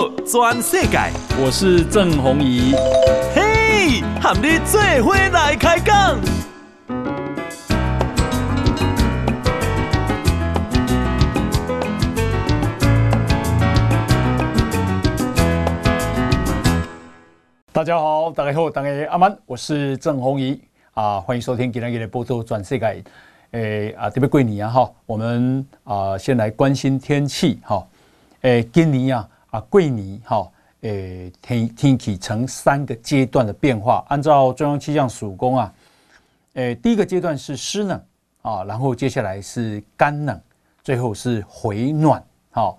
道全世界，我是郑弘仪。嘿，和你做伙来开讲。大家好，大家好，大家阿曼，我是郑弘仪啊，欢迎收听今天的《报道转世界》。诶啊，特别过年啊，哈，我们啊先来关心天气哈。诶，今年啊啊过年哈，诶天天气呈三个阶段的变化。按照中央气象署公啊，诶第一个阶段是湿冷啊，然后接下来是干冷，最后是回暖。好，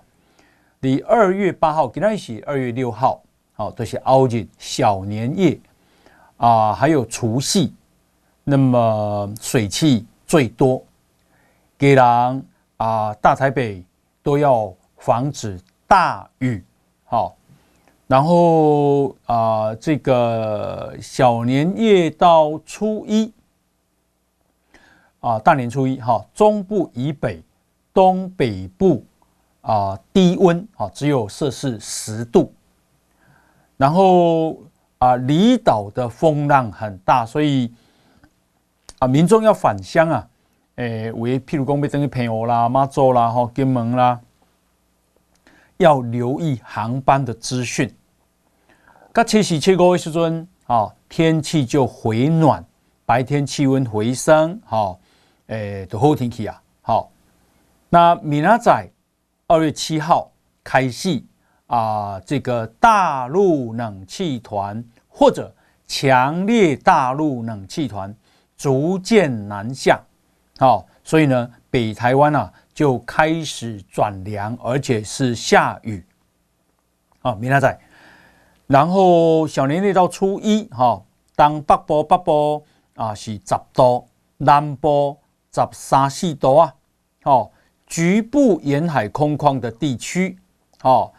你二月八号，今天是二月六号，好，都是凹进小年夜啊，还有除夕，那么水汽。最多，给人啊，大台北都要防止大雨，好，然后啊，这个小年夜到初一啊，大年初一哈，中部以北、东北部啊，低温啊，只有摄氏十度，然后啊，离岛的风浪很大，所以。啊，民众要返乡啊，诶，为譬如讲要等于澎湖啦、妈祖啦、哈金门啦，要留意航班的资讯。到七夕七个时阵，啊，天气就回暖，白天气温回升，好，诶，都好天气啊，好。那明仔载二月七号开始啊，这个大陆冷气团或者强烈大陆冷气团。逐渐南下，好，所以呢，北台湾啊就开始转凉，而且是下雨，啊，明仔载，然后小年夜到初一，哈，当北部北部啊是十度，南部十三四度啊，好，局部沿海空旷的地区，哦，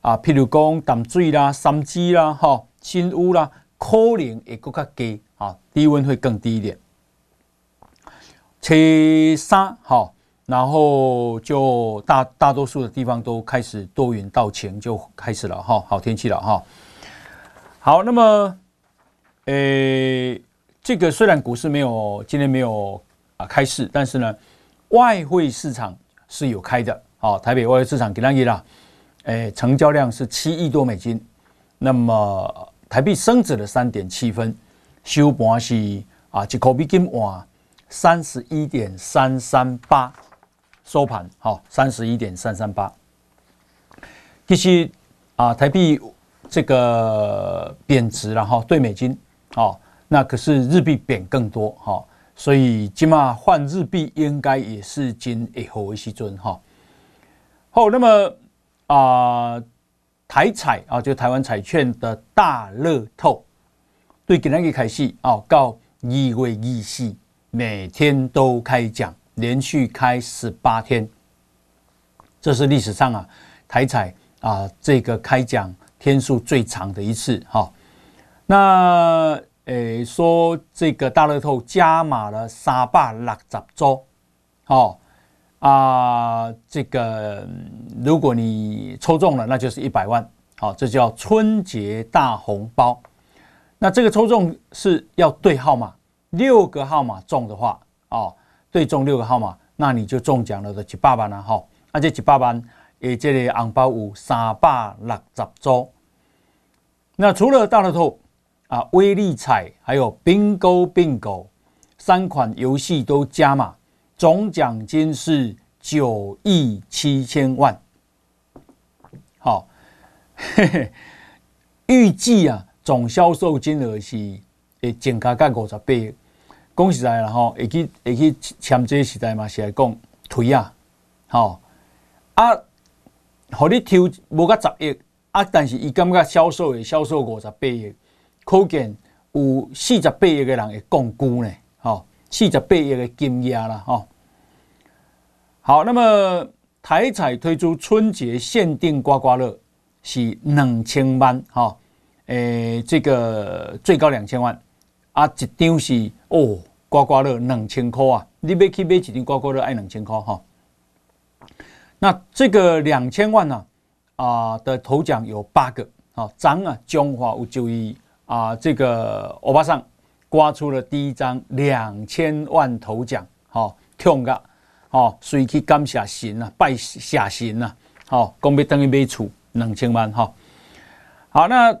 啊，譬如讲淡水啦、三芝啦、哈、新屋啦，可能会更加低，啊，低温会更低一点。七三好，然后就大大多数的地方都开始多云到晴，就开始了哈，好天气了哈。好，那么，诶，这个虽然股市没有今天没有啊开市，但是呢，外汇市场是有开的。好，台北外汇市场给那里啦，诶，成交量是七亿多美金，那么台币升值了三点七分，收盘是啊一口比金换。三十一点三三八收盘，好，三十一点三三八。其实啊，台币这个贬值了哈，对美金，好，那可是日币贬更多哈，所以起码换日币应该也是今以后为基准哈。好，那么啊，台彩啊，就台湾彩券的大乐透，对今天开始啊，到二月二四。每天都开奖，连续开十八天，这是历史上啊台彩啊这个开奖天数最长的一次哈。那诶说这个大乐透加码了三百六十周，好啊，这个如果你抽中了，那就是一百万，好，这叫春节大红包。那这个抽中是要对号码。六个号码中的话，哦，对中六个号码，那你就中奖了的几百万了哈。而且几百万，诶，这里红包有三百六十组。那除了大乐透啊，威力彩还有 Bingo Bingo 三款游戏都加码，总奖金是九亿七千万。好，嘿嘿，预计啊，总销售金额是诶，增加个五十倍。讲实在啦吼，会去会去签这个时代嘛，是来讲推啊，吼啊，互你抽无甲十亿啊，但是伊感觉销售会销售五十八亿，可见有四十八亿个人会杠龟呢，吼，四十八亿个金额啦，吼。好，那么台彩推出春节限定刮刮乐是两千万，哈，诶，这个最高两千万啊，一张是哦。刮刮乐两千块啊！你要去买几张刮刮乐，爱两千块哈。那这个两千万呢？啊，啊的头奖有八个，啊，张啊中华有就医啊，这个欧巴桑刮出了第一张两千万头奖，好，痛个，好，随去感谢神啊，拜谢神啊，好，讲要等于买厝两千万，哈，好，那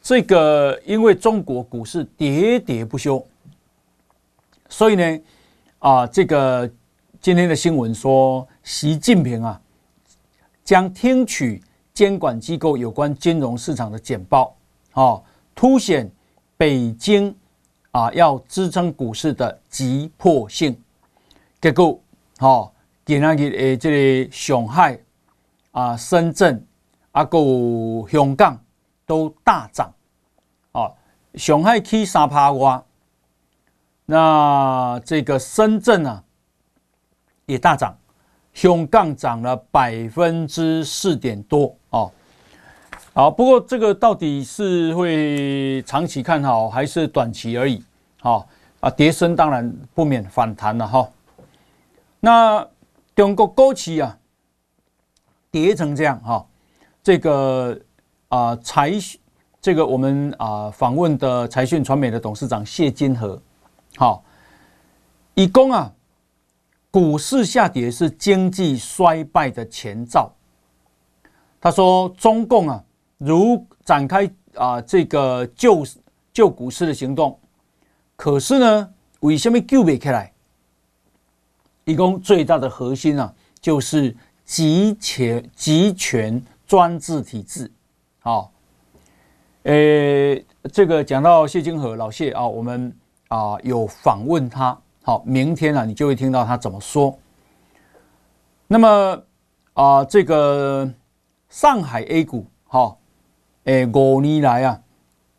这个因为中国股市喋喋不休，所以呢，啊，这个今天的新闻说，习近平啊。将听取监管机构有关金融市场的简报，哦，凸显北京啊要支撑股市的急迫性。结果，哦，今天的这个上海啊、深圳啊、个香港都大涨，哦，上海起三趴多，那这个深圳啊也大涨。香港涨了百分之四点多哦，好，不过这个到底是会长期看好还是短期而已？好啊，跌升当然不免反弹了哈。那中国高企啊，跌成这样哈，这个啊财这个我们啊访问的财讯传媒的董事长谢金河，好，以供啊。股市下跌是经济衰败的前兆。他说：“中共啊，如展开啊这个救救股市的行动，可是呢，为什么救不起来？一共最大的核心啊，就是集权集权专制体制。好，呃，这个讲到谢金河老谢啊，我们啊有访问他。”好，明天啊，你就会听到他怎么说。那么啊、呃，这个上海 A 股，哈，诶，五年来啊，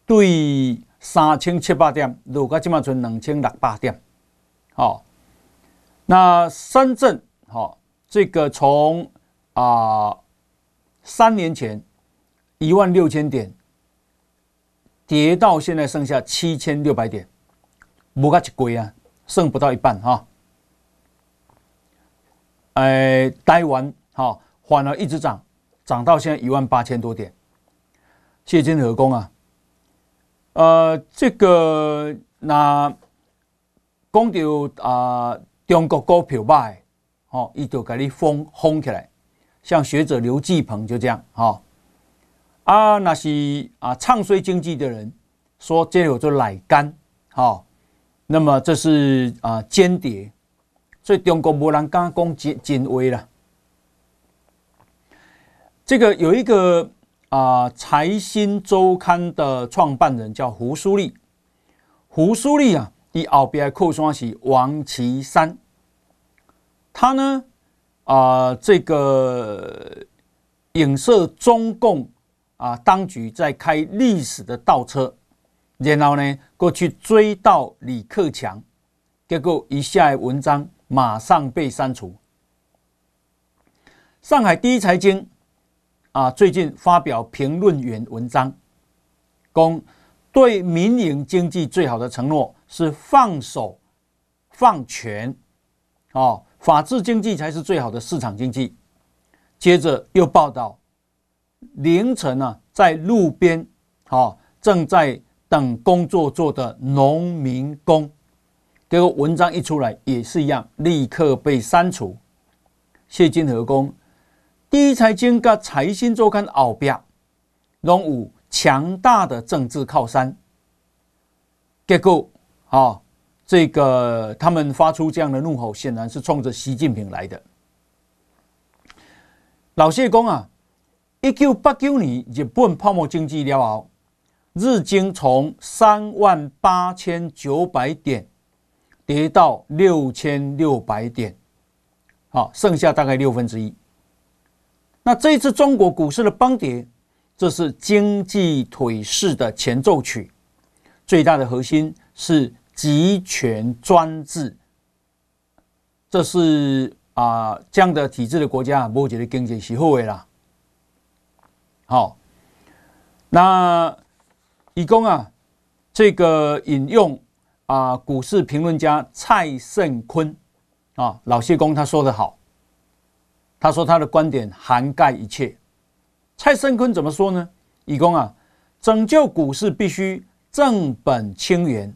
对三千七百点，如果今嘛存两千六百点。好，那深圳，好，这个从啊三年前一万六千点跌到现在剩下七千六百点，无个一贵啊。剩不到一半哈，哎，台湾哈反而一直涨，涨到现在一万八千多点。谢金河讲啊，呃，这个那讲到啊，中国股票卖，哦，伊就给你封封起来。像学者刘继鹏就这样哈，啊，那是啊唱衰经济的人说这有做奶干，哈。那么这是啊间谍，所以中国没人敢讲真真话了。这个有一个啊财新周刊的创办人叫胡舒立，胡舒立啊，以后边扣双喜王岐山，他呢啊这个影射中共啊当局在开历史的倒车。然后呢，过去追到李克强，结果一下文章马上被删除。上海第一财经啊，最近发表评论员文章，讲对民营经济最好的承诺是放手放权，哦，法治经济才是最好的市场经济。接着又报道，凌晨啊，在路边，哦，正在。等工作做的农民工，结果文章一出来也是一样，立刻被删除。谢金河讲，第一财经跟财新周刊后边，拢有强大的政治靠山。结果啊，这个他们发出这样的怒吼，显然是冲着习近平来的。老谢讲啊，一九八九年日本泡沫经济了后。日经从三万八千九百点跌到六千六百点，好，剩下大概六分之一。那这一次中国股市的崩跌，这是经济颓势的前奏曲。最大的核心是集权专制，这是啊这样的体制的国家，目前的经济是好的啦。好，那。以供啊，这个引用啊，股市评论家蔡胜坤啊，老谢公他说得好，他说他的观点涵盖一切。蔡胜坤怎么说呢？以供啊，拯救股市必须正本清源，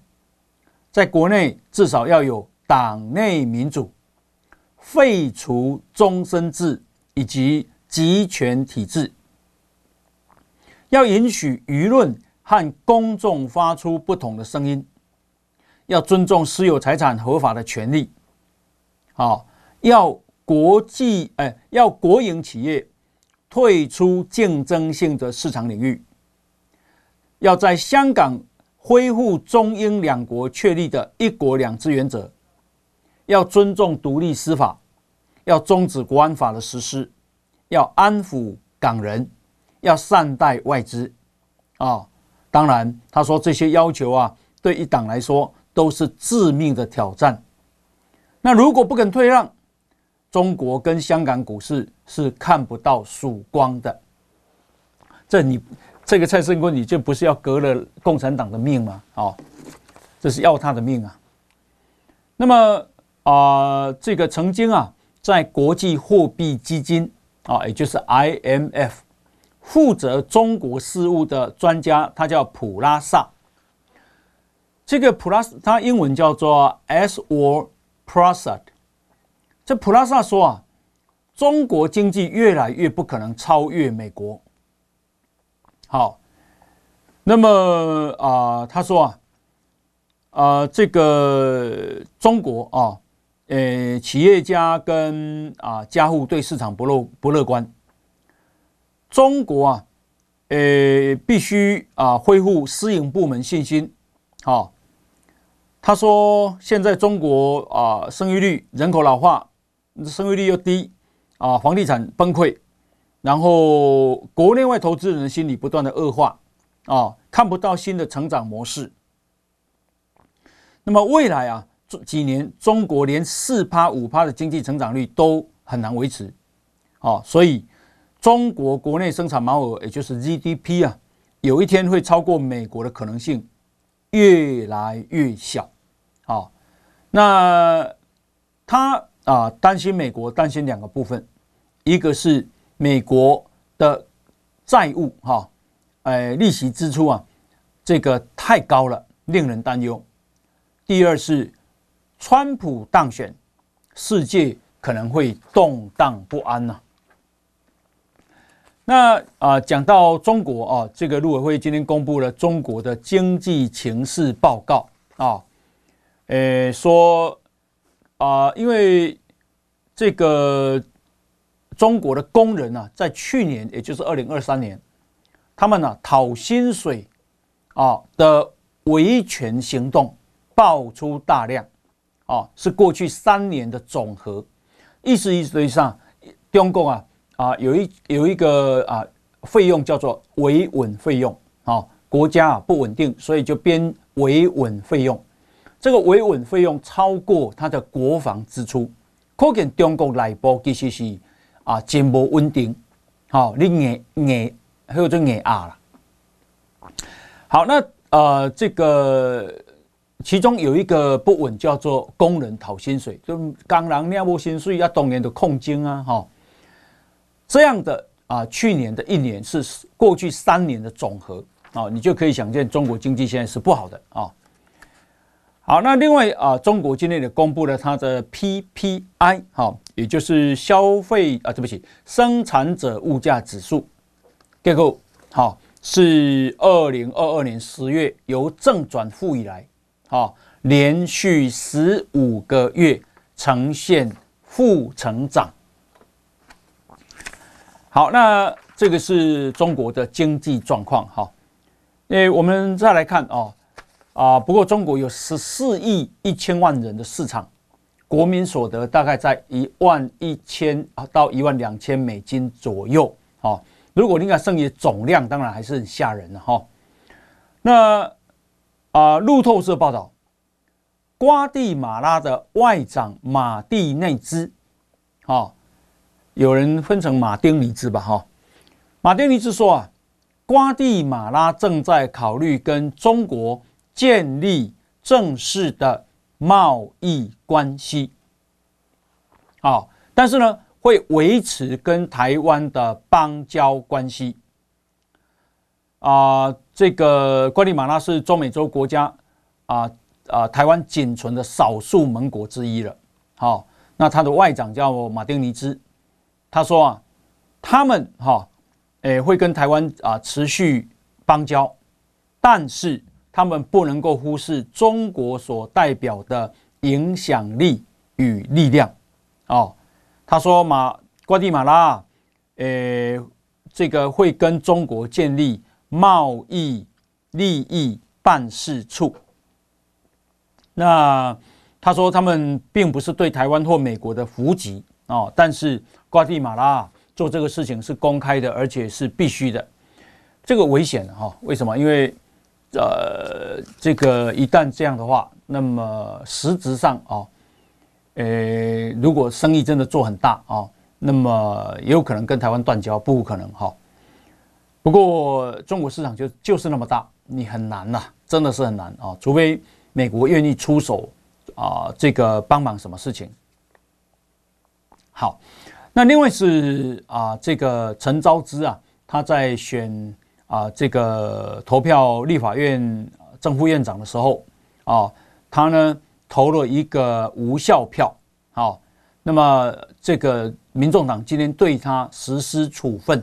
在国内至少要有党内民主，废除终身制以及集权体制，要允许舆论和公众发出不同的声音，要尊重私有财产合法的权利，好，要国际哎，要国营企业退出竞争性的市场领域，要在香港。恢复中英两国确立的一国两制原则，要尊重独立司法，要终止国安法的实施，要安抚港人，要善待外资。啊！当然，他说这些要求啊，对一党来说都是致命的挑战。那如果不肯退让，中国跟香港股市是看不到曙光的。这你。这个蔡胜坤，你就不是要革了共产党的命吗？哦，这是要他的命啊。那么啊、呃，这个曾经啊，在国际货币基金啊，也就是 IMF 负责中国事务的专家，他叫普拉萨。这个普拉萨，他英文叫做 Sword Prasad。这普拉萨说啊，中国经济越来越不可能超越美国。好，那么啊、他说啊，啊、这个中国啊，呃，企业家跟啊家户对市场不乐不乐观。中国啊，呃，必须啊恢复私营部门信心。好，他说现在中国啊，生育率、人口老化，生育率又低，啊，房地产崩溃。然后，国内外投资人的心理不断的恶化，啊，看不到新的成长模式。那么未来啊，这几年中国连四趴五趴的经济成长率都很难维持，啊，所以中国国内生产毛额，也就是 GDP 啊，有一天会超过美国的可能性越来越小，啊，那他啊担心美国担心两个部分，一个是。美国的债务哈，呃，利息支出啊，这个太高了，令人担忧。第二是，川普当选，世界可能会动荡不安呐。那啊，讲到中国啊，这个陆委会今天公布了中国的经济情势报告啊，呃，说啊，因为这个。中国的工人呢，在去年，也就是二零二三年，他们呢讨薪水啊的维权行动爆出大量，啊，是过去三年的总和。意思意思上，中共啊啊有一有一个啊费用叫做维稳费用啊，国家啊不稳定，所以就编维稳费用。这个维稳费用超过它的国防支出，可见中国内部其实是。啊，真不稳定，好，你硬硬还有这硬压了。好，那呃，这个其中有一个不稳，叫做工人讨薪水，就工人领无薪水，要当年的控精啊，哈。这样的啊，去年的一年是过去三年的总和啊，你就可以想见中国经济现在是不好的啊。好，那另外啊，中国今天也公布了它的 PPI，哈，也就是消费啊，对不起，生产者物价指数，结果好是二零二二年十月由正转负以来，好，连续十五个月呈现负成长。好，那这个是中国的经济状况，哈，诶，我们再来看哦。啊，不过中国有十四亿一千万人的市场，国民所得大概在一万一千到一万两千美金左右。好，如果你看剩余总量，当然还是很吓人的哈。那啊，路透社报道，瓜地马拉的外长马蒂内兹，哈，有人分成马丁尼兹吧，哈，马丁尼兹说啊，瓜地马拉正在考虑跟中国。建立正式的贸易关系，好，但是呢，会维持跟台湾的邦交关系。啊，这个瓜地马拉是中美洲国家啊啊，台湾仅存的少数盟国之一了。好，那他的外长叫马丁尼兹，他说啊，他们哈，诶会跟台湾啊持续邦交，但是他们不能够忽视中国所代表的影响力与力量。哦，他说马瓜地马拉，诶这个会跟中国建立。贸易利益办事处。那他说他们并不是对台湾或美国的伏击哦，但是瓜地马拉做这个事情是公开的，而且是必须的。这个危险哈？为什么？因为呃，这个一旦这样的话，那么实质上啊，呃，如果生意真的做很大啊，那么也有可能跟台湾断交，不可能哈。不过中国市场就就是那么大，你很难呐、真的是很难啊！除非美国愿意出手啊，这个帮忙什么事情。好，那另外是啊，这个陈昭之啊，他在选啊这个投票立法院正副院长的时候啊，他呢投了一个无效票。好，那么这个民众党今天对他实施处分。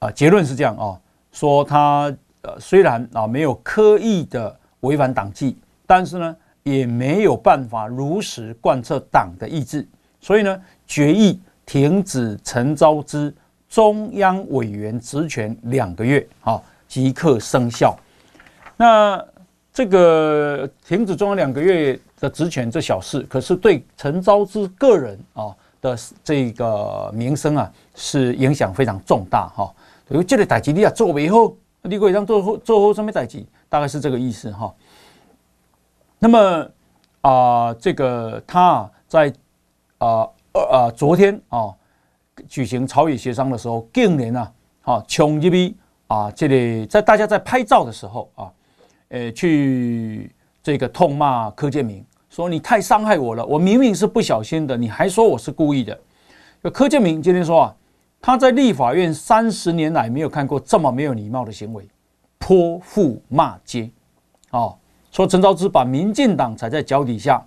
啊，结论是这样啊，说他呃虽然啊没有刻意的违反党纪，但是呢也没有办法如实贯彻党的意志，所以呢决议停止陈昭之中央委员职权两个月，啊即刻生效。那这个停止中央两个月的职权这小事，可是对陈昭之个人啊的这个名声啊是影响非常重大哈。因为这个代志你也做不后，你可以让做后做后什么代志，大概是这个意思哈。那么啊、这个他啊在啊呃昨天啊举行朝野协商的时候，竟然啊啊冲入去啊这里在大家在拍照的时候啊，呃去这个痛骂柯建铭，说你太伤害我了，我明明是不小心的，你还说我是故意的。柯建铭今天说啊。他在立法院三十年来没有看过这么没有礼貌的行为，泼妇骂街，哦，说陈昭之把民进党踩在脚底下，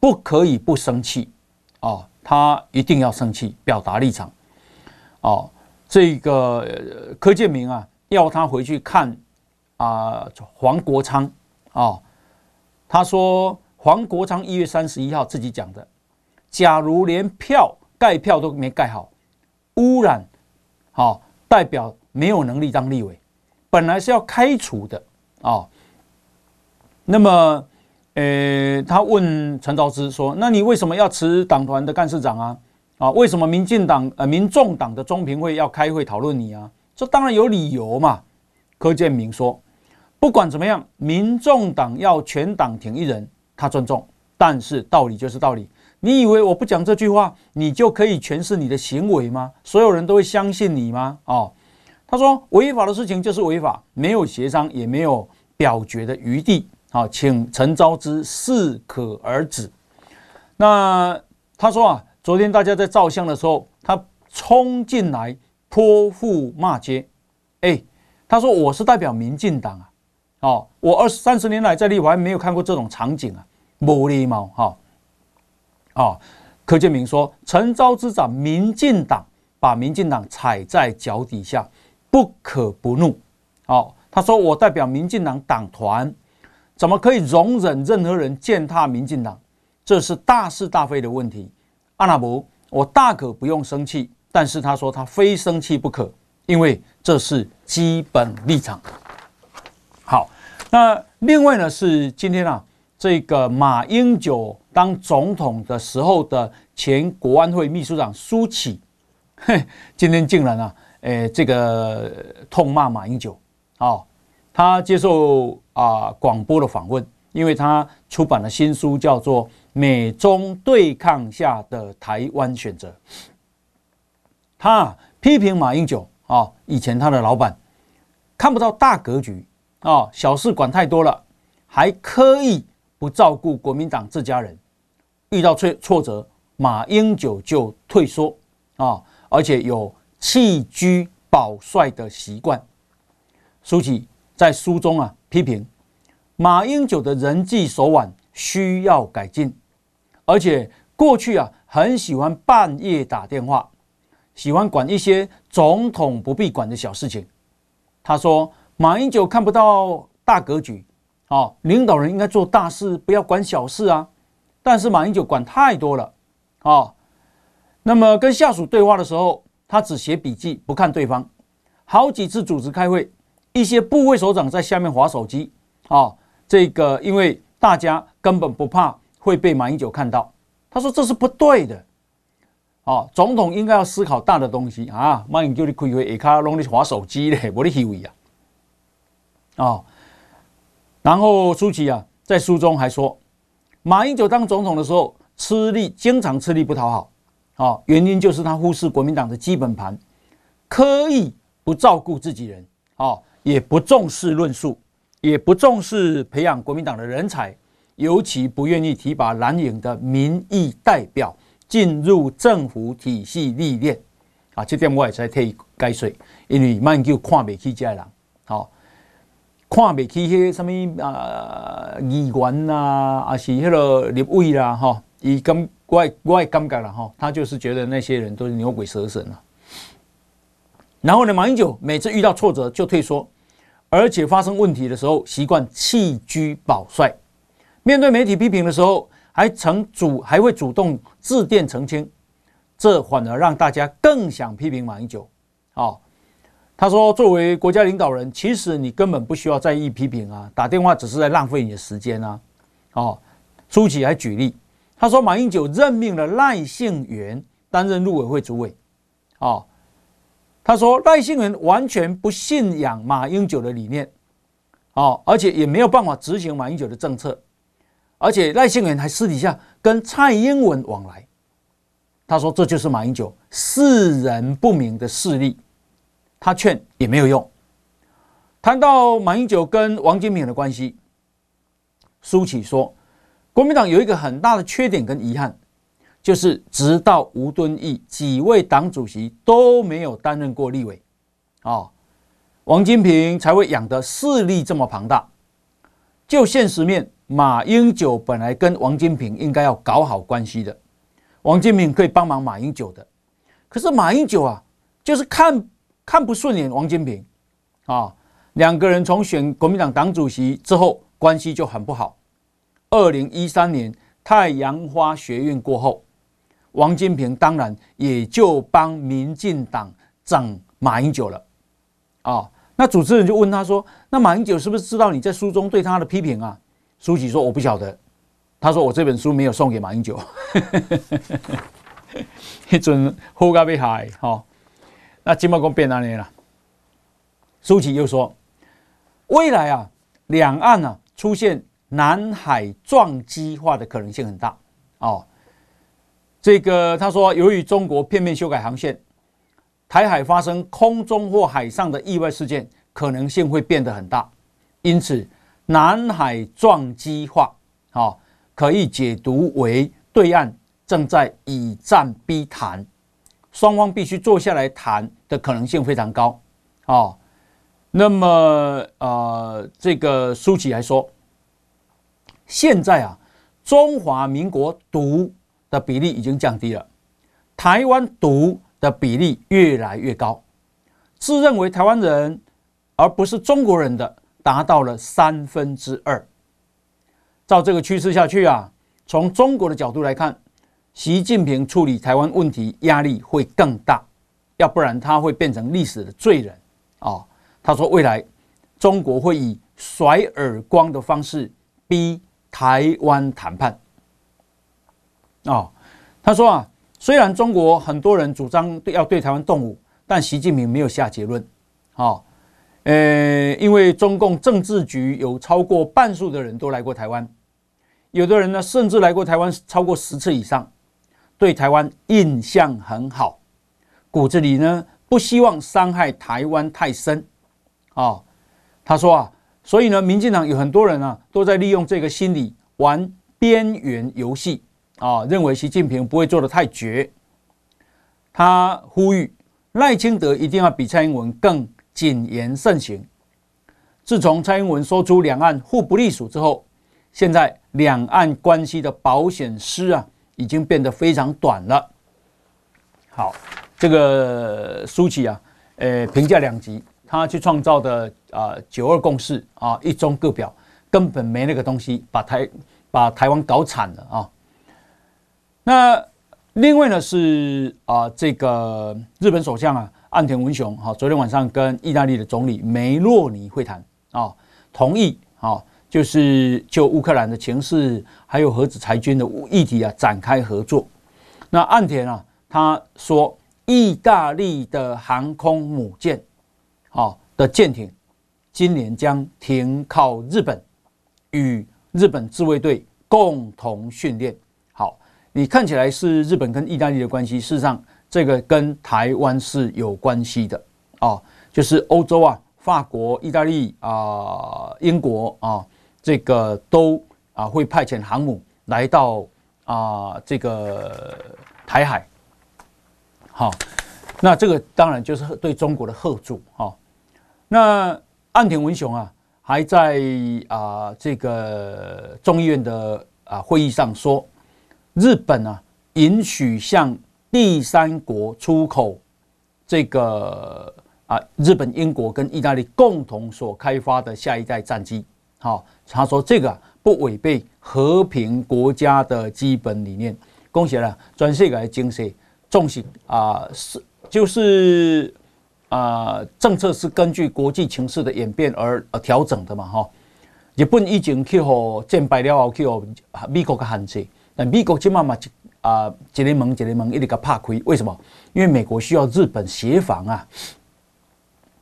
不可以不生气，哦，他一定要生气，表达立场，哦，这个柯建铭啊，要他回去看啊黄国昌，哦，他说黄国昌一月三十一号自己讲的，假如连票盖票都没盖好。污染，好，代表没有能力当立委，本来是要开除的啊。那么，呃，他问陈昭姿说：“那你为什么要辞党团的干事长啊？啊，为什么民进党呃民众党的中评会要开会讨论你啊？这当然有理由嘛。”柯建铭说：“不管怎么样，民众党要全党挺一人，他尊重，但是道理就是道理。”你以为我不讲这句话，你就可以诠释你的行为吗？所有人都会相信你吗？哦，他说违法的事情就是违法，没有协商，也没有表决的余地。好，请陈昭之适可而止。那他说啊，昨天大家在照相的时候，他冲进来泼妇骂街。哎，他说我是代表民进党啊，哦，我二三十年来在立法院没有看过这种场景啊，没礼貌哈。哦，柯建铭说，陈昭之长民进党把民进党踩在脚底下，不可不怒。哦，他说我代表民进党党团，怎么可以容忍任何人践踏民进党？这是大是大非的问题。阿纳伯，我大可不用生气，但是他说他非生气不可，因为这是基本立场。好，那另外呢是今天啊。这个马英九当总统的时候的前国安会秘书长苏起，嘿，今天竟然啊，诶，这个痛骂马英九啊，他接受啊广播的访问，因为他出版了新书，叫做《美中对抗下的台湾选择》，他批评马英九啊，以前他的老板看不到大格局啊，小事管太多了，还刻意。不照顾国民党这家人，遇到挫挫折，马英九就退缩，啊，而且有弃居保帅的习惯。苏起在书中啊批评马英九的人际手腕需要改进，而且过去啊很喜欢半夜打电话，喜欢管一些总统不必管的小事情。他说马英九看不到大格局。哦，领导人应该做大事，不要管小事啊。但是马英九管太多了，哦。那么跟下属对话的时候，他只写笔记，不看对方。好几次组织开会，一些部位首长在下面划手机，哦，这个因为大家根本不怕会被马英九看到。他说这是不对的，哦，总统应该要思考大的东西啊。马英九你开会下卡拢你划手机嘞，无你虚伪啊，哦。然后舒淇啊，在书中还说，马英九当总统的时候吃力，经常吃力不讨好，啊，原因就是他忽视国民党的基本盘，刻意不照顾自己人，啊，也不重视论述，也不重视培养国民党的人才，尤其不愿意提拔蓝营的民意代表进入政府体系历练，啊，这点我也在替解说，因为马英九看不起这些人，好。看不起迄什么啊议员呐，啊是迄个立委啦，哈，以感我我感觉了哈，他就是觉得那些人都是牛鬼蛇神啊。然后呢，马英九每次遇到挫折就退缩，而且发生问题的时候习惯弃车保帅，面对媒体批评的时候还曾主还会主动致电澄清，这反而让大家更想批评马英九，啊。他说：“作为国家领导人，其实你根本不需要在意批评啊，打电话只是在浪费你的时间啊。”哦，舒淇还举例，他说：“马英九任命了赖幸元担任陆委会主委。”哦，他说赖幸元完全不信仰马英九的理念，哦，而且也没有办法执行马英九的政策，而且赖幸元还私底下跟蔡英文往来。他说：“这就是马英九世人不明的势力。”他劝也没有用。谈到马英九跟王金平的关系，苏启说，国民党有一个很大的缺点跟遗憾，就是直到吴敦义几位党主席都没有担任过立委，啊，王金平才会养得势力这么庞大。就现实面，马英九本来跟王金平应该要搞好关系的，王金平可以帮忙马英九的，可是马英九啊，就是看。看不顺眼王金平，啊，两个人从选国民党党主席之后关系就很不好。二零一三年太阳花学运过后，王金平当然也就帮民进党整马英九了，啊，那主持人就问他说：“那马英九是不是知道你在书中对他的批评啊？”书记说：“我不晓得。”他说：“我这本书没有送给马英九。”一阵好咖被害，哈。那金茂公变哪里了？舒淇又说，未来啊，两岸啊出现南海撞击化的可能性很大哦。这个他说，由于中国片面修改航线，台海发生空中或海上的意外事件可能性会变得很大，因此南海撞击化啊，可以解读为对岸正在以战逼谈。双方必须坐下来谈的可能性非常高，哦，那么呃，这个书记还说，现在啊，中华民国独的比例已经降低了，台湾独的比例越来越高，自认为台湾人而不是中国人的达到了三分之二。照这个趋势下去啊，从中国的角度来看。习近平处理台湾问题压力会更大，要不然他会变成历史的罪人啊！他说，未来中国会以甩耳光的方式逼台湾谈判啊！他说啊，虽然中国很多人主张对要对台湾动武，但习近平没有下结论啊。呃，因为中共政治局有超过半数的人都来过台湾，有的人呢甚至来过台湾超过十次以上。对台湾印象很好，骨子里呢不希望伤害台湾太深，啊，他说啊，所以呢，民进党有很多人啊都在利用这个心理玩边缘游戏啊，认为习近平不会做得太绝。他呼吁赖清德一定要比蔡英文更谨言慎行。自从蔡英文说出两岸互不隶属之后，现在两岸关系的保险丝啊，已经变得非常短了。好，这个苏起啊，呃，评价两极，他去创造的啊九二共识啊一中各表根本没那个东西，把台把台湾搞惨了啊。那另外呢是啊这个日本首相啊岸田文雄哈、昨天晚上跟意大利的总理梅洛尼会谈啊，同意啊。就是就乌克兰的情势，还有核子裁军的议题啊，展开合作。那岸田啊，他说，意大利的航空母舰，啊的舰艇，今年将停靠日本，与日本自卫队共同训练。你看起来是日本跟意大利的关系，事实上这个跟台湾是有关系的啊，就是欧洲啊，法国、意大利啊、英国啊。这个都啊会派遣航母来到啊这个台海，好，那这个当然就是对中国的吓阻哈。那岸田文雄啊还在啊这个众议院的啊会议上说，日本啊允许向第三国出口这个啊日本、英国跟意大利共同所开发的下一代战机。好，他说这个不违背和平国家的基本理念。恭喜了，全世界的经济重视啊，是就是啊，政策是根据国际情势的演变而而调整的嘛，哈。日本已经去和战败了后去和美国的限制，但美国今嘛嘛啊，一个门一个门一直个拍开，为什么？因为美国需要日本协防啊。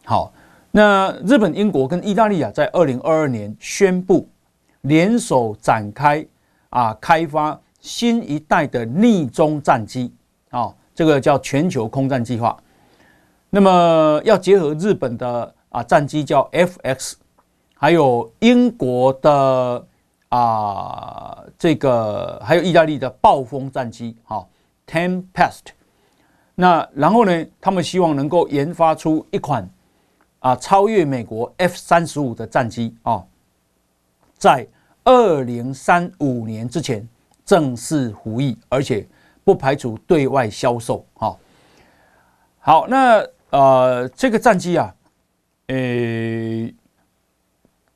好。那日本、英国跟意大利啊，在二零二二年宣布联手展开啊，开发新一代的逆中战机啊，这个叫全球空战计划。那么要结合日本的啊战机叫 FX，还有英国的啊这个，还有意大利的暴风战机啊 Tempest。那然后呢，他们希望能够研发出一款。啊，超越美国 F 三十五的战机啊，在二零三五年之前正式服役，而且不排除对外销售。哈，好，那呃，这个战机啊，呃，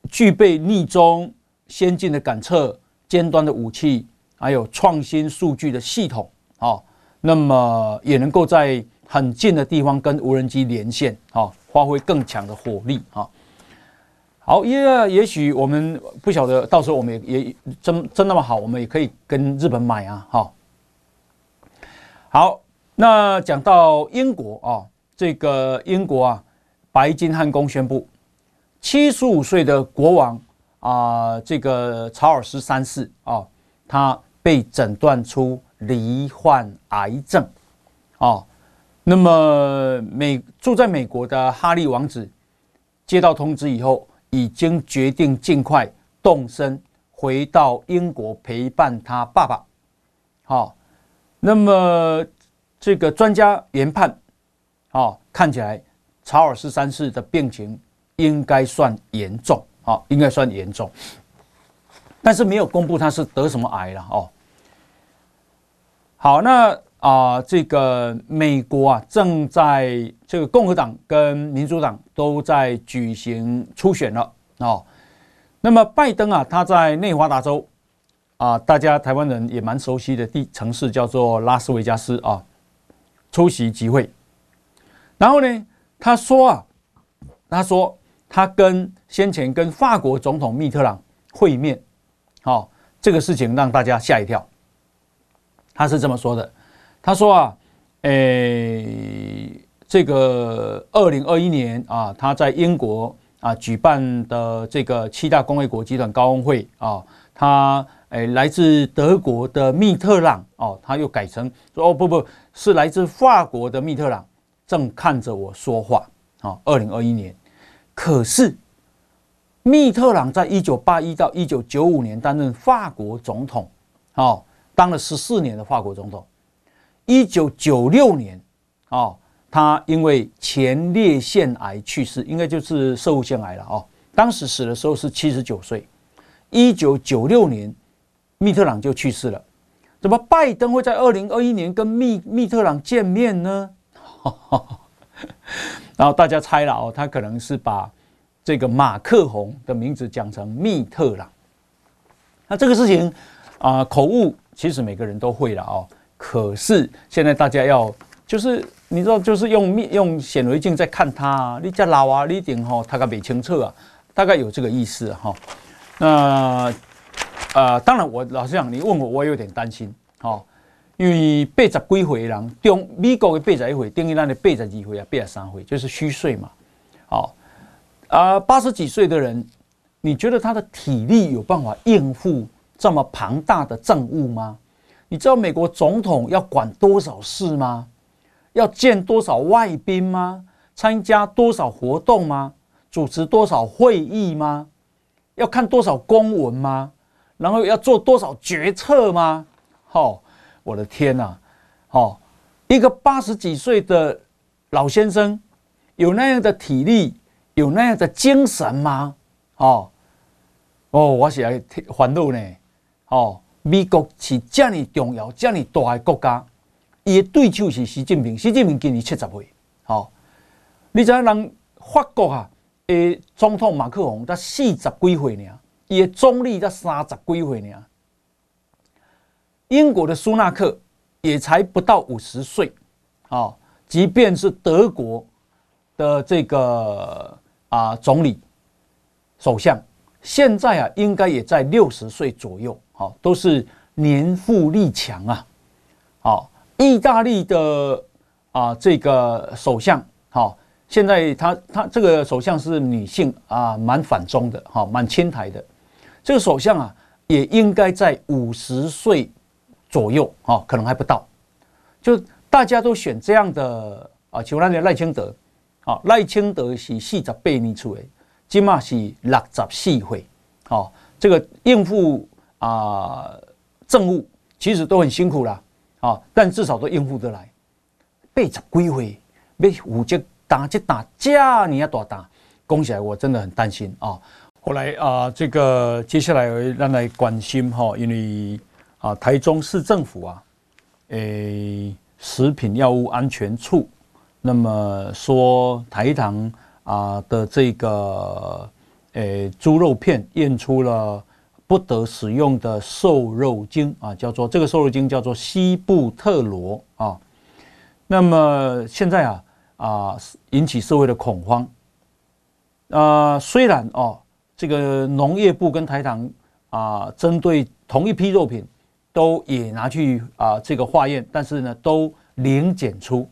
具备逆中、先进的感测、尖端的武器，还有创新数据的系统啊，那么也能够在很近的地方跟无人机连线啊。发挥更强的火力啊！好，也也许我们不晓得，到时候我们也也真真那么好，我们也可以跟日本买啊！哈，好，那讲到英国啊，这个英国啊，白金汉宫宣布，七十五岁的国王啊，这个查尔斯三世啊，他被诊断出罹患癌症啊。那么美住在美国的哈利王子接到通知以后，已经决定尽快动身回到英国陪伴他爸爸。好，那么这个专家研判，啊，看起来查尔斯三世的病情应该算严重，啊，应该算严重，但是没有公布他是得什么癌了哦。好，那。啊，这个美国啊，正在这个共和党跟民主党都在举行初选了哦。那么拜登啊，他在内华达州啊，大家台湾人也蛮熟悉的地城市叫做拉斯维加斯啊，出席集会。然后呢，他说啊，他说他跟先前跟法国总统密特朗会面，好，这个事情让大家吓一跳。他是这么说的。他说啊，诶，这个二零二一年啊，他在英国啊举办的这个七大工业国集团高峰会啊，他诶来自德国的密特朗哦，他又改成说哦不不是来自法国的密特朗正看着我说话啊，二零二一年，可是密特朗在一九八一到一九九五年担任法国总统，哦，当了十四年的法国总统。一九九六年，哦，他因为前列腺癌去世，应该就是摄护腺癌了哦。当时死的时候是七十九岁。一九九六年，密特朗就去世了。怎么拜登会在二零二一年跟密密特朗见面呢？然后大家猜了哦，他可能是把这个马克宏的名字讲成密特朗。那这个事情啊、口误其实每个人都会了哦。可是现在大家要就是你知道，就是用密用显微镜在看他啊，你这老啊，你一定吼他个没清楚啊，大概有这个意思哈。那呃，当然我老实讲，你问我，我有点担心哦，因为八十几岁的人，中美国的八十一岁，等于咱的八十二岁啊，八十三岁，就是虚岁嘛。好啊，八十几岁的人，你觉得他的体力有办法应付这么庞大的政务吗？你知道美国总统要管多少事吗？要见多少外宾吗？参加多少活动吗？主持多少会议吗？要看多少公文吗？然后要做多少决策吗？好、哦，我的天呐！哦，一个八十几岁的老先生，有那样的体力，有那样的精神吗？哦，哦，我是来烦恼呢。哦。美国是这么重要、这么大的国家，伊的对手是习近平。习近平今年七十岁，哦，你知影人法国啊？诶，总统马克宏才四十几岁呢，伊的总理才三十几岁呢。英国的苏纳克也才不到五十岁，啊，即便是德国的这个啊总理、首相，现在啊应该也在六十岁左右。好，都是年富力强啊！好，意大利的啊，这个首相，好，现在他他这个首相是女性啊，蛮反中的，哈，蛮亲台的。这个首相啊，也应该在五十岁左右，哈，可能还不到。就大家都选这样的啊，像那赖清德，啊，赖清德是四十八年出的，今嘛是六十四岁，好，这个应付。啊，政务其实都很辛苦啦，啊，但至少都应付得来。八十几岁要负责打这打架，你要多打，讲起来我真的很担心啊。后来啊，这个接下来让来关心哈，因为啊，台中市政府啊，诶，食品药物安全处，那么说台糖啊的这个诶猪肉片验出了。不得使用的瘦肉精啊，叫做这个瘦肉精叫做西布特罗啊。那么现在啊啊引起社会的恐慌。啊，虽然哦这个农业部跟台糖啊针对同一批肉品都也拿去啊这个化验，但是呢都零检出。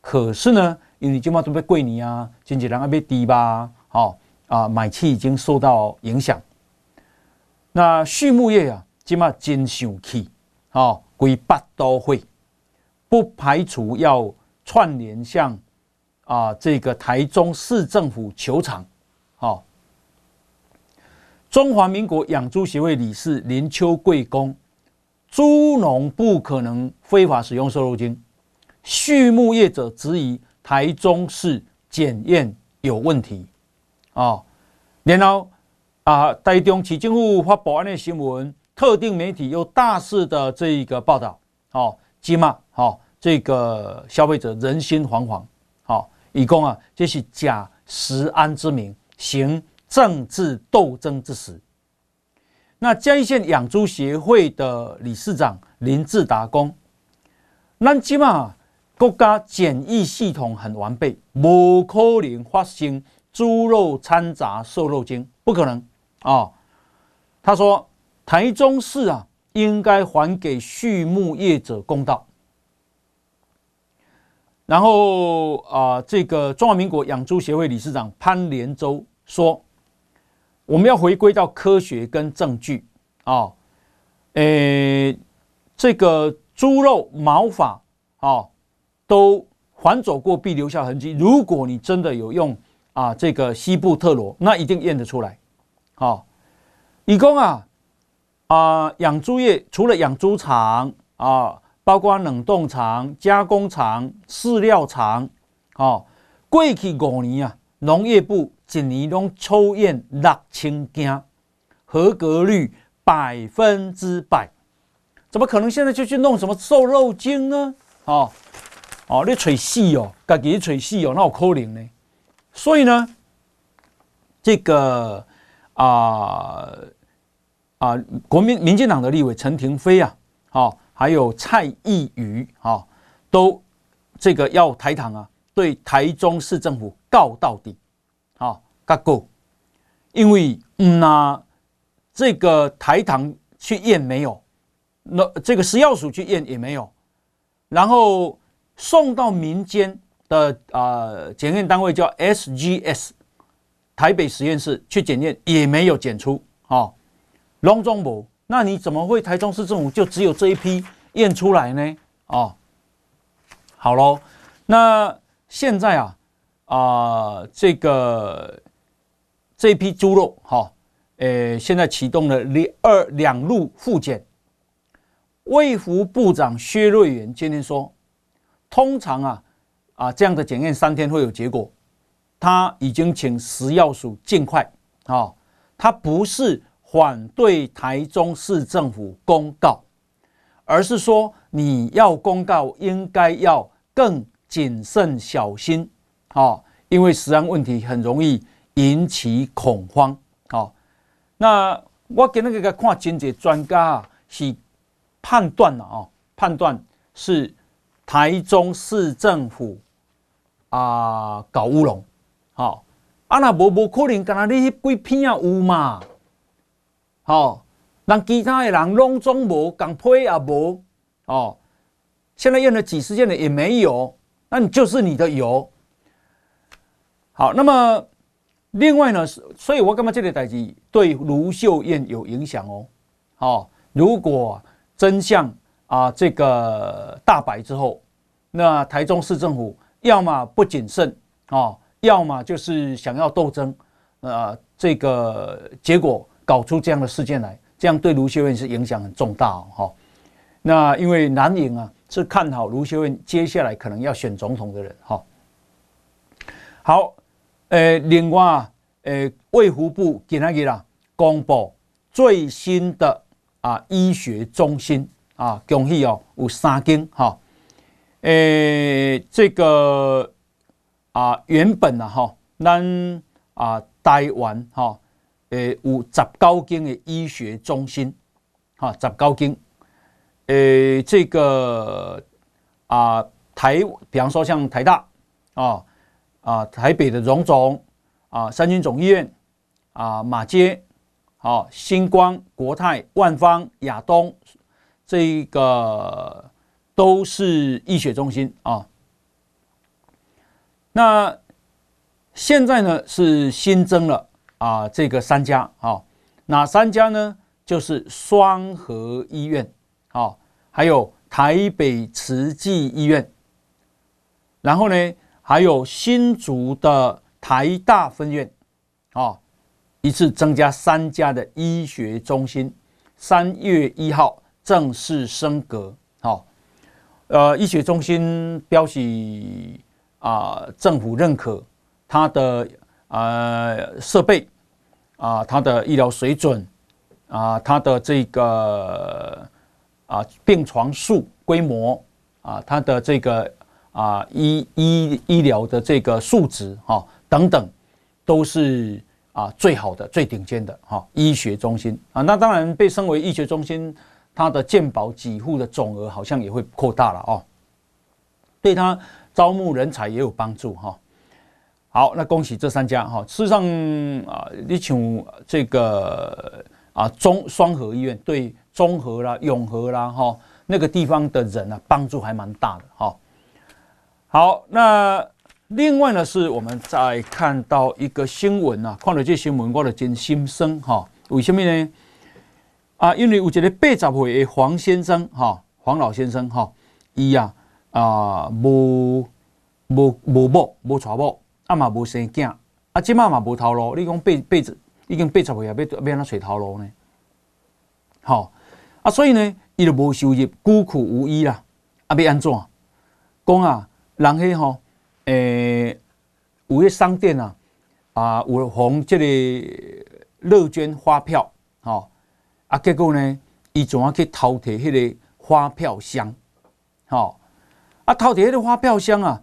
可是呢，因为今嘛准备过年啊，经济量还没低吧？好啊，买气已经受到影响。那畜牧业啊，今嘛真生气，哦，规八都会，不排除要串联向啊这个台中市政府求偿，好，中华民国养猪协会理事林秋贵公，猪农不可能非法使用瘦肉精，畜牧业者质疑台中市检验有问题，啊，然后。啊！台中市政府发布安的新闻，特定媒体又大肆的这一个报道，好，起码好，这个消费者人心惶惶，好，以供啊，这是假食安之名，行政治斗争之实。那嘉义县养猪协会的理事长林志达公，那起码国家检疫系统很完备，不可能发生猪肉掺杂瘦肉精，不可能。啊、他说台中市啊，应该还给畜牧业者公道。然后啊、这个中华民国养猪协会理事长潘连洲说，我们要回归到科学跟证据啊，诶、哦欸，这个猪肉毛发啊、哦，都还走过必留下痕迹。如果你真的有用啊，这个西布特罗，那一定验得出来。好，以供啊啊养猪业除了养猪场啊，包包括冷冻厂、加工厂、饲料厂，哦，过去五年啊，农业部一年拢抽验六千件，合格率百分之百，怎么可能现在就去弄什么瘦肉精呢？哦，哦，你吹细哦，自己吹细哦，那有可能呢？所以呢，这个啊啊、国民民进党的立委陈亭妃啊，哦。还有蔡易余啊，都这个要台糖啊，对台中市政府告到底，啊，告够，因为嗯呐，这个台糖去验没有，那这个食药署去验也没有，然后送到民间的啊检验单位叫 SGS 台北实验室去检验也没有检出啊，龙中博。那你怎么会台中市政府就只有这一批验出来呢？哦，好喽，那现在啊啊、这个这批猪肉哈，呃、现在启动了两二两路复检。卫福部长薛瑞元今天说，通常啊啊这样的检验三天会有结果，他已经请食药署尽快啊、他不是。反对台中市政府公告，而是说你要公告，应该要更谨慎小心，啊，因为食安问题很容易引起恐慌，哦，那我给那个看经济专家啊，是判断了啊，判断是台中市政府啊搞乌龙，好，啊那无无可能，干那你几片啊有嘛？哦，让其他的人拢总无，讲批也无，哦，现在验了几十件的也没有，那你就是你的有。好，那么另外呢，所以我干嘛这个代志对卢秀燕有影响哦。哦，如果真相啊、这个大白之后，那台中市政府要么不谨慎哦，要么就是想要斗争，呃，这个结果。搞出这样的事件来，这样对卢秀燕是影响很重大哦。哈，那因为南营啊是看好卢秀燕接下来可能要选总统的人。哈，好，诶，另外，诶，卫福部今天啦公布最新的啊医学中心啊，恭喜哦，有三间哈，诶，这个啊原本啊哈，咱啊台湾哈。诶，有十九间的医学中心，哈，十九间。诶，这个啊，台，比方说像台大，啊啊，台北的荣总，啊，三军总医院，啊，马街，啊，星光、国泰、万方、亚东，这个都是医学中心啊。那现在呢，是新增了。啊，这个三家啊，哪三家呢？就是双和医院啊，还有台北慈济医院，然后呢，还有新竹的台大分院啊，一次增加三家的医学中心，三月一号正式升格。好，呃，医学中心标示啊，政府认可它的。呃，设备啊，它的医疗水准啊，它的这个啊病床数规模啊，它的这个啊医医医疗的这个素质哈等等，都是啊最好的、最顶尖的哈医学中心啊。那当然被称为医学中心，它的健保给付的总额好像也会扩大了哦，对它招募人才也有帮助哈。好，那恭喜这三家哈。事实上啊，你像这个啊中双和医院对中和啦、永和啦哈那个地方的人啊帮助还蛮大的哈。好，那另外呢是我们在看到一个新闻啊，看到这新闻我的真心酸哈。为什么呢？啊，因为有一个八十岁的黄先生哈，黄老先生哈，伊呀啊无无无某无娶某。阿嘛无生囝，啊，即马嘛无头路。你讲八八十已经八十岁啊，要要安怎找头路呢？好啊，所以呢，伊就无收入，孤苦无依啦。啊，要安怎？讲啊，人迄吼，诶，有迄商店啊，啊，有红这个乐捐发票，吼，啊，结果呢，伊怎啊去偷摕迄个发票箱，吼，啊，偷摕迄个发票箱啊，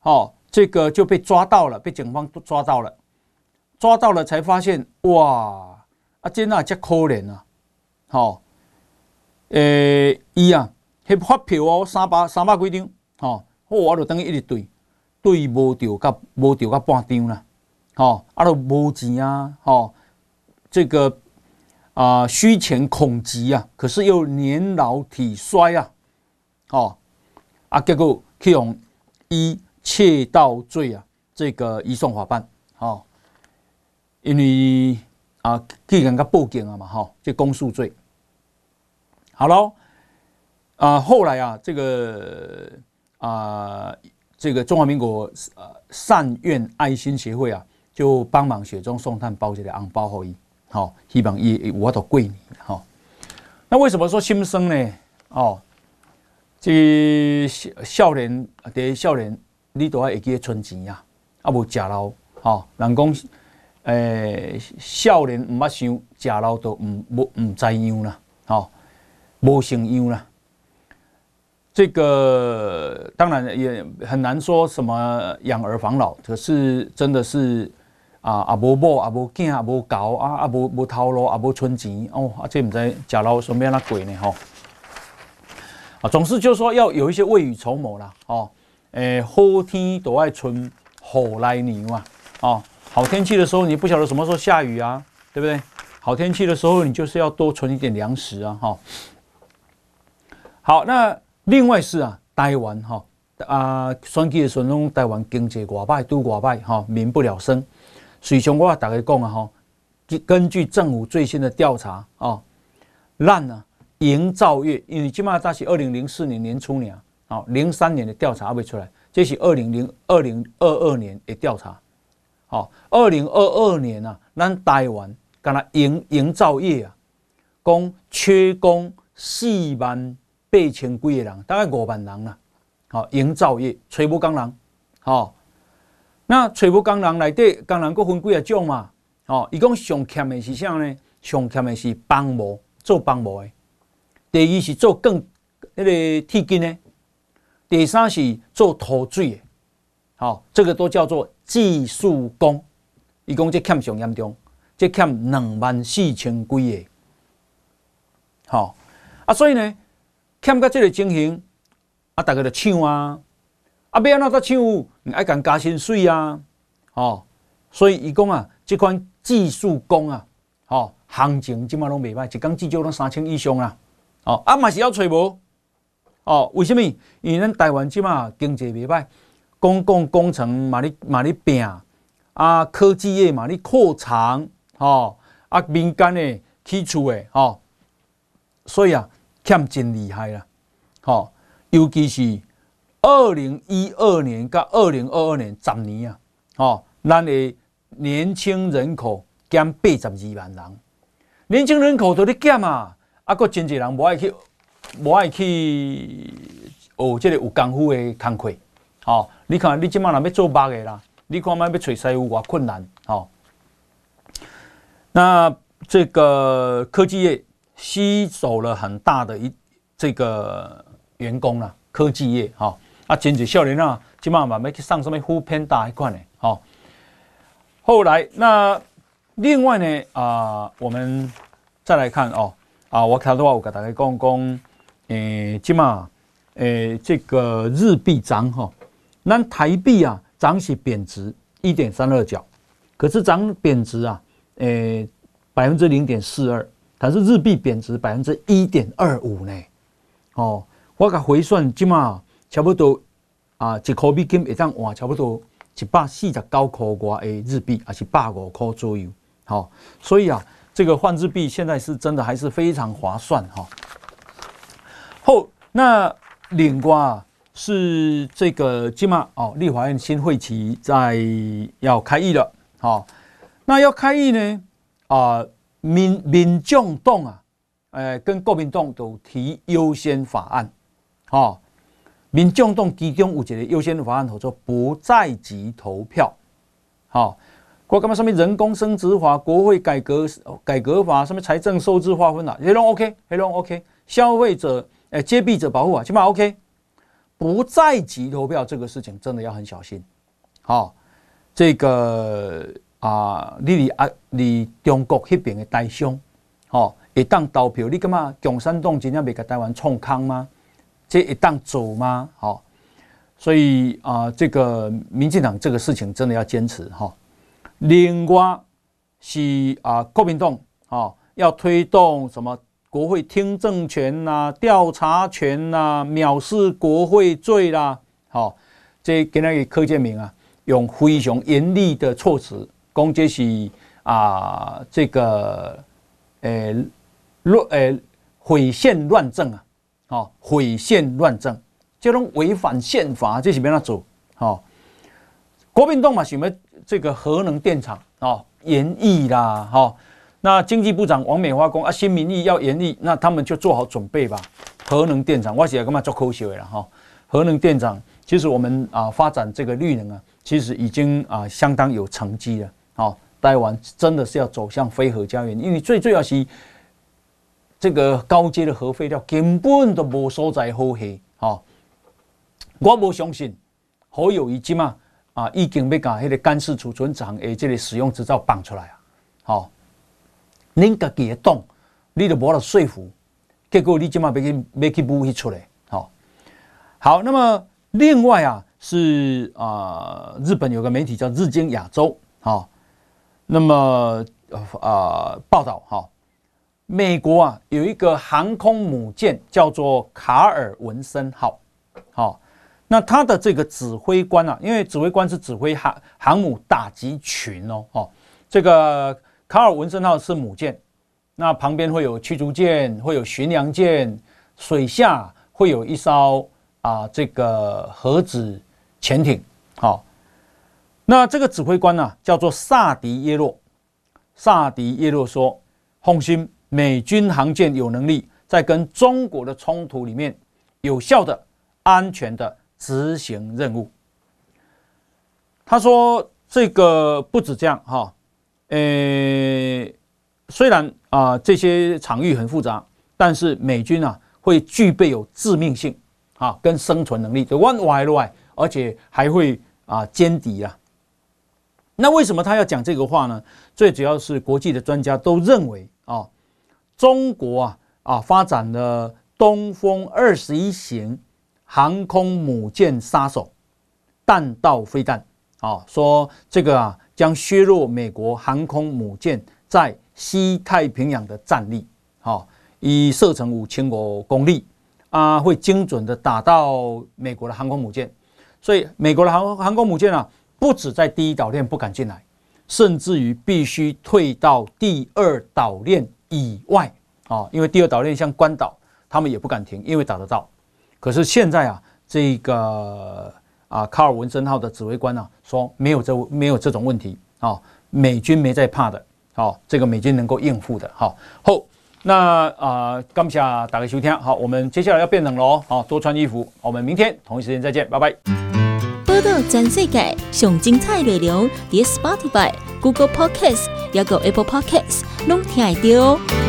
吼，这个就被抓到了，被警方抓到了，抓到了才发现，哇，啊，真啊，真可怜啊，吼。诶，伊啊，迄发票哦，三百三百几张，吼，好，我就等于一直对，对无着，甲无着，甲半张啦，吼，啊，都无钱啊，吼，这个啊，虚钱恐急啊，可是又年老体衰啊，吼，啊，结果去用以窃盗罪啊，这个移送法办，吼，因为啊，去人家报警啊嘛，吼，这公诉罪。好喽，啊，后来啊，这个啊，这个中华民国呃善愿爱心协会啊，就帮忙雪中送炭包这个红包给伊，好，希望伊我都贵你，好。那为什么说心酸呢？哦，这少少年的少年，你都要会记得存钱呀，啊，无食老，好，人讲，诶，少年唔捌想，食老都唔无唔知样啦，好。无成样啦，这个当然也很难说什么养儿防老，可是真的是啊啊无某啊无囝啊无搞啊啊无无头路啊无存钱哦啊这唔知食老顺便那鬼呢吼啊总是就是说要有一些未雨绸缪啦哦诶好天都爱存好来年嘛哦好天气的时候你不晓得什么时候下雨啊对不对好天气的时候你就是要多存一点粮食啊哈。好，那另外是啊，台湾哈啊，选举的时候，台湾经济外败，都外败哈，民不聊生。所以像我大概讲啊哈，根据政府最新的调查啊，烂啊营造业，因为起码它是二零零四年年初年啊，零三年的调查还未出来，这是二零零二零二二年的调查。好，二零二二年啊，咱台湾干那营营造业啊，讲缺工四万。八千几个人，大概五万人啦。好，营造业找无工人，好，那找无工人内底工人佫分几啊种嘛？哦，伊讲上欠的是啥呢？上欠的是帮模做帮模的，第二是做更那个铁筋的，第三是做涂水的。好，这个都叫做技术工。伊讲这欠上严重，这欠两万四千几个。好啊，所以呢。欠到这个情形，啊，大家就抢啊，啊，要安怎才抢？爱讲加薪水啊，哦，所以伊讲啊，这款技术工啊，哦，行情即马拢袂歹，一工至少拢三千以上啦，哦，啊嘛是要找无，哦，为什么？因为咱台湾即马经济袂歹，公共工程嘛咧嘛咧拼，啊，科技业嘛咧扩张，哦，啊，民间的起厝的，哦，所以啊。欠真厉害啦，吼，尤其是二零一二年到二零二二年十年啊，哦，咱的年轻人口减八十二万人，年轻人口都咧减啊，啊，阁真济人无爱去，无爱去学这个有功夫的工课，吼，你看你即马若要做肉的啦，你看卖要找师傅偌困难，吼，那这个科技业。吸走了很大的一这个员工啊，科技业哈啊，真济少年啊，基本上慢慢去上什么 foodpanda 一块呢，好。后来那另外呢啊，我们再来看哦啊，我看的话，我给大家讲讲，诶，起码诶，这个日币涨哈，那台币啊涨是贬值一点三二角，可是涨贬值啊，诶，百分之零点四二。但是日币贬值百分之一点二五呢，哦，我甲回算即嘛差不多啊，一块美金会当换差不多一百四十九块外的日币，还是百五块左右，好、哦，所以啊，这个换日币现在是真的还是非常划算哈、哦。后那另外是这个即嘛哦，立法院新会期在要开议了，好、哦，那要开议呢啊。民民众党啊，诶，跟国民党都提优先法案，哦，民众党其中有一个优先法案，叫做不在籍投票。好、哦，国干嘛？上面人工生殖法、国会改革改革法，什么财政收支划分啊，黑龙 OK，黑龙 OK，消费者诶，揭弊者保护啊，起码 OK。不在籍投票这个事情真的要很小心。好、哦，这个啊，你离啊离中国那边的台商，哦，一当投票，你感觉？共产党真正没给台湾创康吗？这一当走吗？好、哦，所以啊，这个民进党这个事情真的要坚持哈、哦。另外是啊，国民党啊、哦，要推动什么？国会听证权呐、啊，调查权呐、啊，藐视国会罪啦，好、哦，这跟那个柯建铭啊，用非常严厉的措辞，讲这是啊，这个诶乱诶毁宪乱政啊，哦毁宪乱政，这种违反宪法，这是没那做，哦，国民党嘛，想要这个核能电厂啊，严、哦、议啦，哦。那经济部长王美花讲啊，新民意要严厉，那他们就做好准备吧。核能电厂，我写干嘛做科学了哈？核能电厂，其实我们啊发展这个绿能啊，其实已经啊相当有成绩了。台湾真的是要走向非核家园，因为最主要是这个高阶的核废料根本都无所在好黑。好，我不相信好友宜嘛啊已经要把迄个干式储存厂诶这个使用执照绑出来啊。好。恁家己会懂，你都无法说服，结果你今嘛要去要去武器出来，好，好，那么另外啊是啊、日本有个媒体叫日经亚洲，好，那么啊报道哈，美国啊有一个航空母舰叫做卡尔文森号，好，那他的这个指挥官啊，因为指挥官是指挥航航母打击群哦，哦，这个。卡尔文森号是母舰，那旁边会有驱逐舰，会有巡洋舰，水下会有一艘啊这个核子潜艇。好，那这个指挥官呢、啊、叫做萨迪耶洛。萨迪耶洛说：“放心，美军航舰有能力在跟中国的冲突里面有效的、安全的执行任务。”他说：“这个不止这样，哈。”呃，虽然啊、呃、这些场域很复杂，但是美军啊会具备有致命性啊跟生存能力的 one wide wide，而且还会啊歼敌啊。那为什么他要讲这个话呢？最主要是国际的专家都认为啊，中国啊啊发展了东风二十一型航空母舰杀手弹道飞弹啊，说这个啊。将削弱美国航空母舰在西太平洋的战力，好，以射程五千五公里啊，会精准的打到美国的航空母舰，所以美国的航航空母舰啊，不止在第一岛链不敢进来，甚至于必须退到第二岛链以外啊，因为第二岛链像关岛，他们也不敢停，因为打得到。可是现在啊，这个。啊，卡尔文森号的指挥官呢、啊、说没有这没有这种问题啊、美军没在怕的，好、这个美军能够应付的，好、好，那啊，感谢大家收听，好，我们接下来要变冷了哦，好，多穿衣服，我们明天同一时间再见，拜拜。报道全世界上精彩内容，伫 Spotify、Google Podcasts，还有 Apple Podcasts，拢听得到。